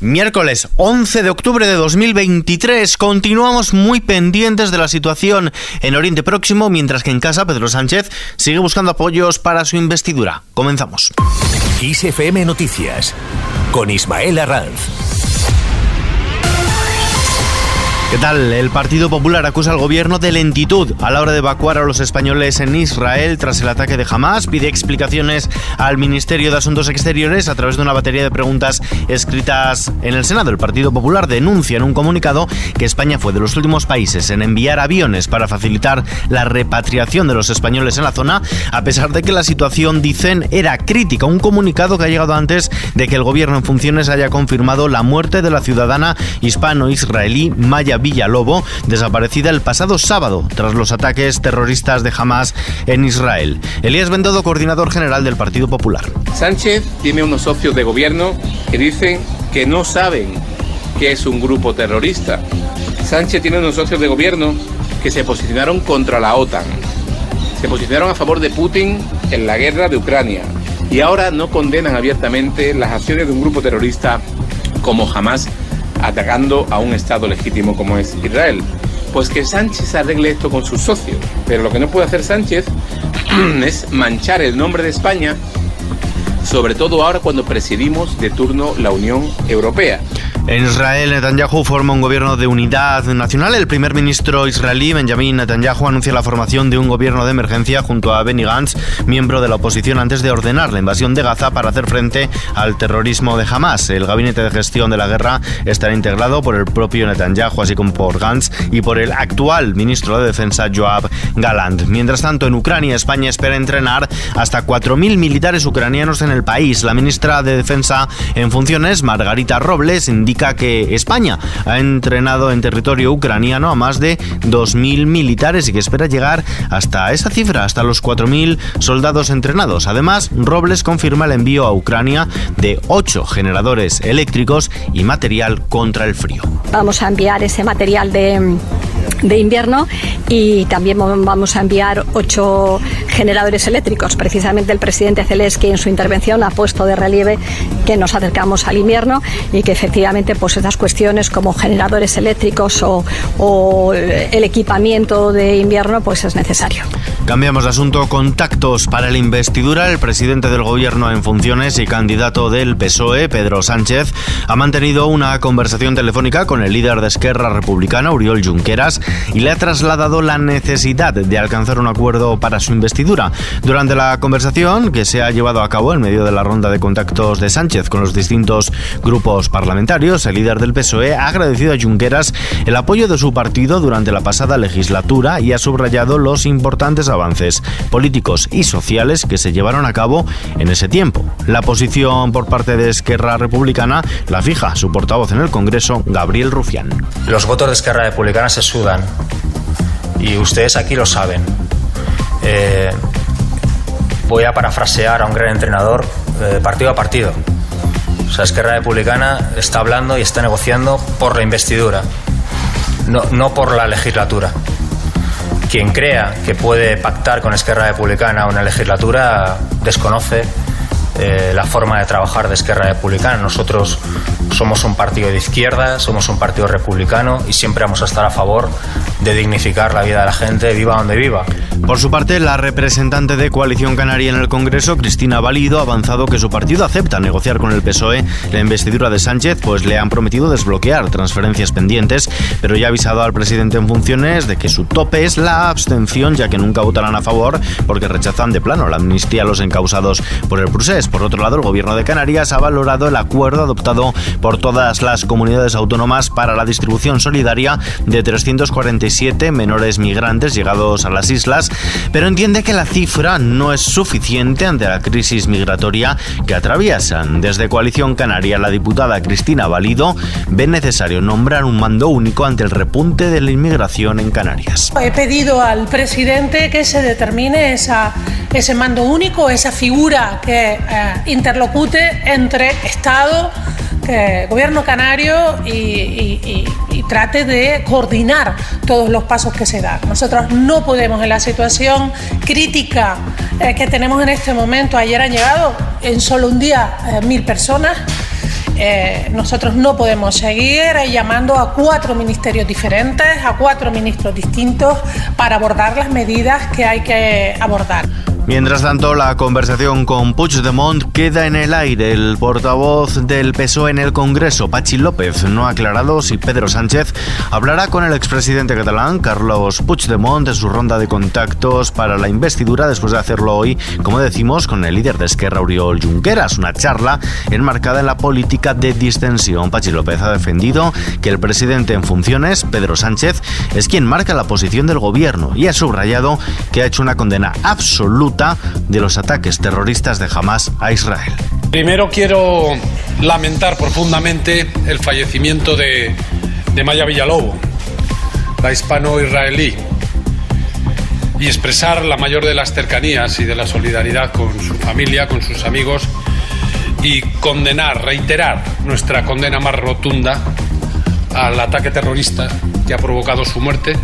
Miércoles 11 de octubre de 2023 continuamos muy pendientes de la situación en Oriente Próximo mientras que en casa Pedro Sánchez sigue buscando apoyos para su investidura. Comenzamos. Noticias con Ismael Arranz. ¿Qué tal? El Partido Popular acusa al gobierno de lentitud a la hora de evacuar a los españoles en Israel tras el ataque de Hamas. Pide explicaciones al Ministerio de Asuntos Exteriores a través de una batería de preguntas escritas en el Senado. El Partido Popular denuncia en un comunicado que España fue de los últimos países en enviar aviones para facilitar la repatriación de los españoles en la zona, a pesar de que la situación, dicen, era crítica. Un comunicado que ha llegado antes de que el gobierno en funciones haya confirmado la muerte de la ciudadana hispano-israelí Maya Villalobos, desaparecida el pasado sábado tras los ataques terroristas de Hamas en Israel. Elías Bendodo, coordinador general del Partido Popular. Sánchez tiene unos socios de gobierno que dicen que no saben que es un grupo terrorista. Sánchez tiene unos socios de gobierno que se posicionaron contra la OTAN. Se posicionaron a favor de Putin en la guerra de Ucrania y ahora no condenan abiertamente las acciones de un grupo terrorista como Hamas atacando a un Estado legítimo como es Israel. Pues que Sánchez arregle esto con sus socios. Pero lo que no puede hacer Sánchez es manchar el nombre de España, sobre todo ahora cuando presidimos de turno la Unión Europea. En Israel, Netanyahu forma un gobierno de unidad nacional. El primer ministro israelí, Benjamin Netanyahu, anuncia la formación de un gobierno de emergencia junto a Benny Gantz, miembro de la oposición, antes de ordenar la invasión de Gaza para hacer frente al terrorismo de Hamas. El gabinete de gestión de la guerra estará integrado por el propio Netanyahu, así como por Gantz y por el actual ministro de Defensa, Joab Galant. Mientras tanto, en Ucrania, España espera entrenar hasta 4.000 militares ucranianos en el país. La ministra de Defensa en funciones, Margarita Robles, indica que España ha entrenado en territorio ucraniano a más de 2.000 militares y que espera llegar hasta esa cifra, hasta los 4.000 soldados entrenados. Además, Robles confirma el envío a Ucrania de 8 generadores eléctricos y material contra el frío. Vamos a enviar ese material de de invierno y también vamos a enviar ocho generadores eléctricos. Precisamente el presidente Zelensky en su intervención ha puesto de relieve que nos acercamos al invierno y que efectivamente pues esas cuestiones como generadores eléctricos o, el equipamiento de invierno pues es necesario. Cambiamos de asunto. Contactos para la investidura. El presidente del gobierno en funciones y candidato del PSOE, Pedro Sánchez, ha mantenido una conversación telefónica con el líder de Esquerra Republicana, Uriol Junqueras, y le ha trasladado la necesidad de alcanzar un acuerdo para su investidura. Durante la conversación que se ha llevado a cabo en medio de la ronda de contactos de Sánchez con los distintos grupos parlamentarios, el líder del PSOE ha agradecido a Junqueras el apoyo de su partido durante la pasada legislatura y ha subrayado los importantes avances políticos y sociales que se llevaron a cabo en ese tiempo. La posición por parte de Esquerra Republicana la fija su portavoz en el Congreso, Gabriel Rufián. Los votos de Esquerra Republicana se sudan y ustedes aquí lo saben. Eh, voy a parafrasear a un gran entrenador eh, partido a partido. O Esquerra Republicana está hablando y está negociando por la investidura, no, no por la legislatura. Quien crea que puede pactar con Esquerra Republicana una legislatura desconoce eh, la forma de trabajar de Esquerra Republicana. Nosotros somos un partido de izquierda, somos un partido republicano y siempre vamos a estar a favor de dignificar la vida de la gente, viva donde viva. Por su parte, la representante de Coalición Canaria en el Congreso, Cristina Valido, ha avanzado que su partido acepta negociar con el PSOE la investidura de Sánchez, pues le han prometido desbloquear transferencias pendientes, pero ya ha avisado al presidente en funciones de que su tope es la abstención, ya que nunca votarán a favor porque rechazan de plano la amnistía a los encausados por el Por otro lado, el gobierno de Canarias ha valorado el acuerdo adoptado por todas las comunidades autónomas para la distribución solidaria de 347 menores migrantes llegados a las islas pero entiende que la cifra no es suficiente ante la crisis migratoria que atraviesan. Desde Coalición Canaria, la diputada Cristina Valido ve necesario nombrar un mando único ante el repunte de la inmigración en Canarias. He pedido al presidente que se determine esa, ese mando único, esa figura que eh, interlocute entre Estado, eh, gobierno canario y, trate de coordinar todos los pasos que se dan. Nosotros no podemos en la situación crítica eh, que tenemos en este momento, ayer han llegado en solo un día eh, mil personas, nosotros no podemos seguir llamando a cuatro ministerios diferentes, a cuatro ministros distintos para abordar las medidas que hay que abordar. Mientras tanto, la conversación con Puigdemont queda en el aire. El portavoz del PSOE en el Congreso, Pachi López, no ha aclarado si Pedro Sánchez hablará con el expresidente catalán, Carlos Puigdemont, en su ronda de contactos para la investidura, después de hacerlo hoy, como decimos, con el líder de Esquerra, Oriol Junqueras. Una charla enmarcada en la política de distensión. Pachi López ha defendido que el presidente en funciones, Pedro Sánchez, es quien marca la posición del gobierno y ha subrayado que ha hecho una condena absoluta de los ataques terroristas de Hamas a Israel. Primero quiero lamentar profundamente el fallecimiento de, de Maya Villalobo, la hispano-israelí, y expresar la mayor de las cercanías y de la solidaridad con su familia, con sus amigos, y condenar, reiterar nuestra condena más rotunda al ataque terrorista que ha provocado su muerte,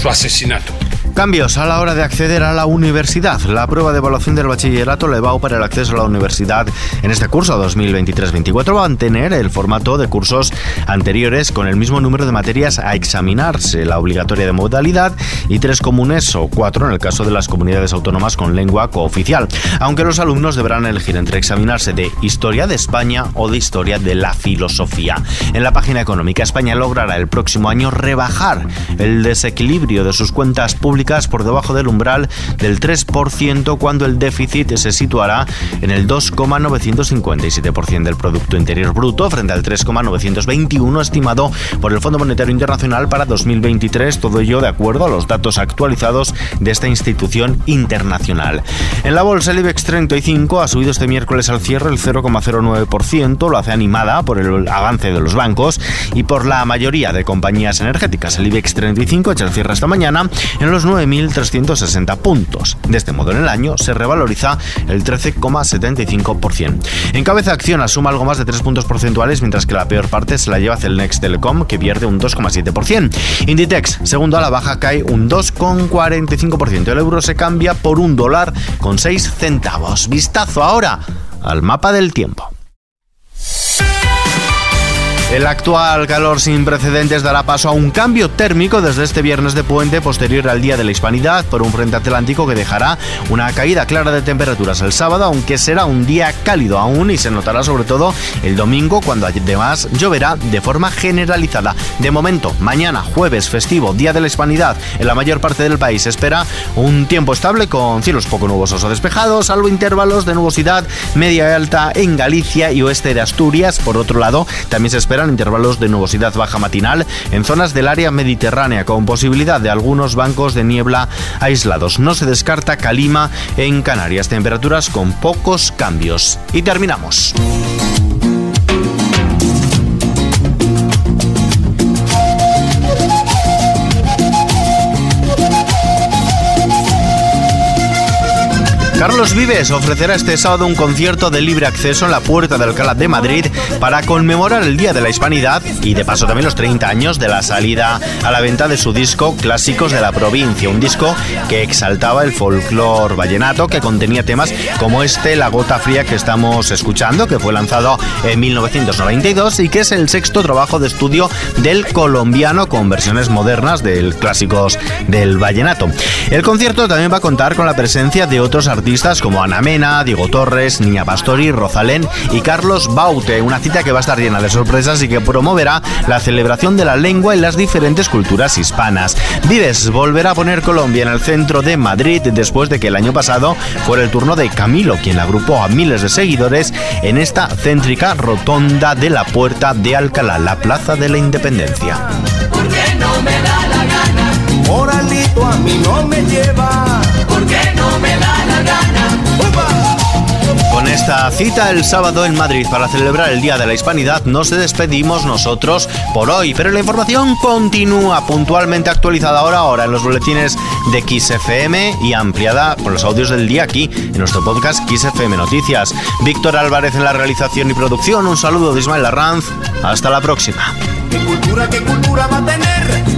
su asesinato. Cambios a la hora de acceder a la universidad. La prueba de evaluación del bachillerato, EBAU para el acceso a la universidad en este curso 2023-24 va a mantener el formato de cursos anteriores con el mismo número de materias a examinarse, la obligatoria de modalidad y tres comunes o cuatro en el caso de las comunidades autónomas con lengua cooficial, aunque los alumnos deberán elegir entre examinarse de Historia de España o de Historia de la Filosofía. En la página económica, España logrará el próximo año rebajar el desequilibrio de sus cuentas públicas por debajo del umbral del 3% cuando el déficit se situará en el 2,957% del Producto Interior Bruto frente al 3,921 estimado por el Fondo Monetario Internacional para 2023, todo ello de acuerdo a los datos actualizados de esta institución internacional. En la bolsa el IBEX 35 ha subido este miércoles al cierre el 0,09%, lo hace animada por el avance de los bancos y por la mayoría de compañías energéticas. El IBEX 35 echa el cierre esta mañana en los 9.360 puntos. De este modo, en el año se revaloriza el 13,75%. En cabeza acción asuma algo más de 3 puntos porcentuales, mientras que la peor parte se la lleva Celnex Telecom, que pierde un 2,7%. Inditex, segundo a la baja, cae un 2,45%. El euro se cambia por un dólar con 6 centavos. Vistazo ahora al mapa del tiempo. El actual calor sin precedentes dará paso a un cambio térmico desde este viernes de puente posterior al Día de la Hispanidad por un frente atlántico que dejará una caída clara de temperaturas el sábado, aunque será un día cálido aún y se notará sobre todo el domingo cuando además lloverá de forma generalizada. De momento, mañana jueves festivo, Día de la Hispanidad, en la mayor parte del país espera un tiempo estable con cielos poco nubosos o despejados, salvo intervalos de nubosidad media y alta en Galicia y oeste de Asturias. Por otro lado, también se espera intervalos de nubosidad baja matinal en zonas del área mediterránea con posibilidad de algunos bancos de niebla aislados. No se descarta calima en Canarias, temperaturas con pocos cambios. Y terminamos. Carlos Vives ofrecerá este sábado un concierto de libre acceso en la Puerta de Alcalá de Madrid para conmemorar el Día de la Hispanidad y de paso también los 30 años de la salida a la venta de su disco Clásicos de la Provincia, un disco que exaltaba el folclore vallenato que contenía temas como este La Gota Fría que estamos escuchando, que fue lanzado en 1992 y que es el sexto trabajo de estudio del colombiano con versiones modernas del clásicos del vallenato. El concierto también va a contar con la presencia de otros artistas como Ana Mena, Diego Torres, Niña Pastori, Rosalén y Carlos Baute, una cita que va a estar llena de sorpresas y que promoverá la celebración de la lengua en las diferentes culturas hispanas. Vives volverá a poner Colombia en el centro de Madrid después de que el año pasado fuera el turno de Camilo, quien agrupó a miles de seguidores en esta céntrica rotonda de la Puerta de Alcalá, la Plaza de la Independencia. Moralito a mí no me lleva. No me da con esta cita el sábado en Madrid para celebrar el Día de la Hispanidad nos despedimos nosotros por hoy, pero la información continúa puntualmente actualizada ahora ahora en los boletines de XFM y ampliada por los audios del día aquí en nuestro podcast XFM Noticias. Víctor Álvarez en la realización y producción, un saludo de Ismael Arranz, hasta la próxima. ¿Qué cultura, qué cultura va a tener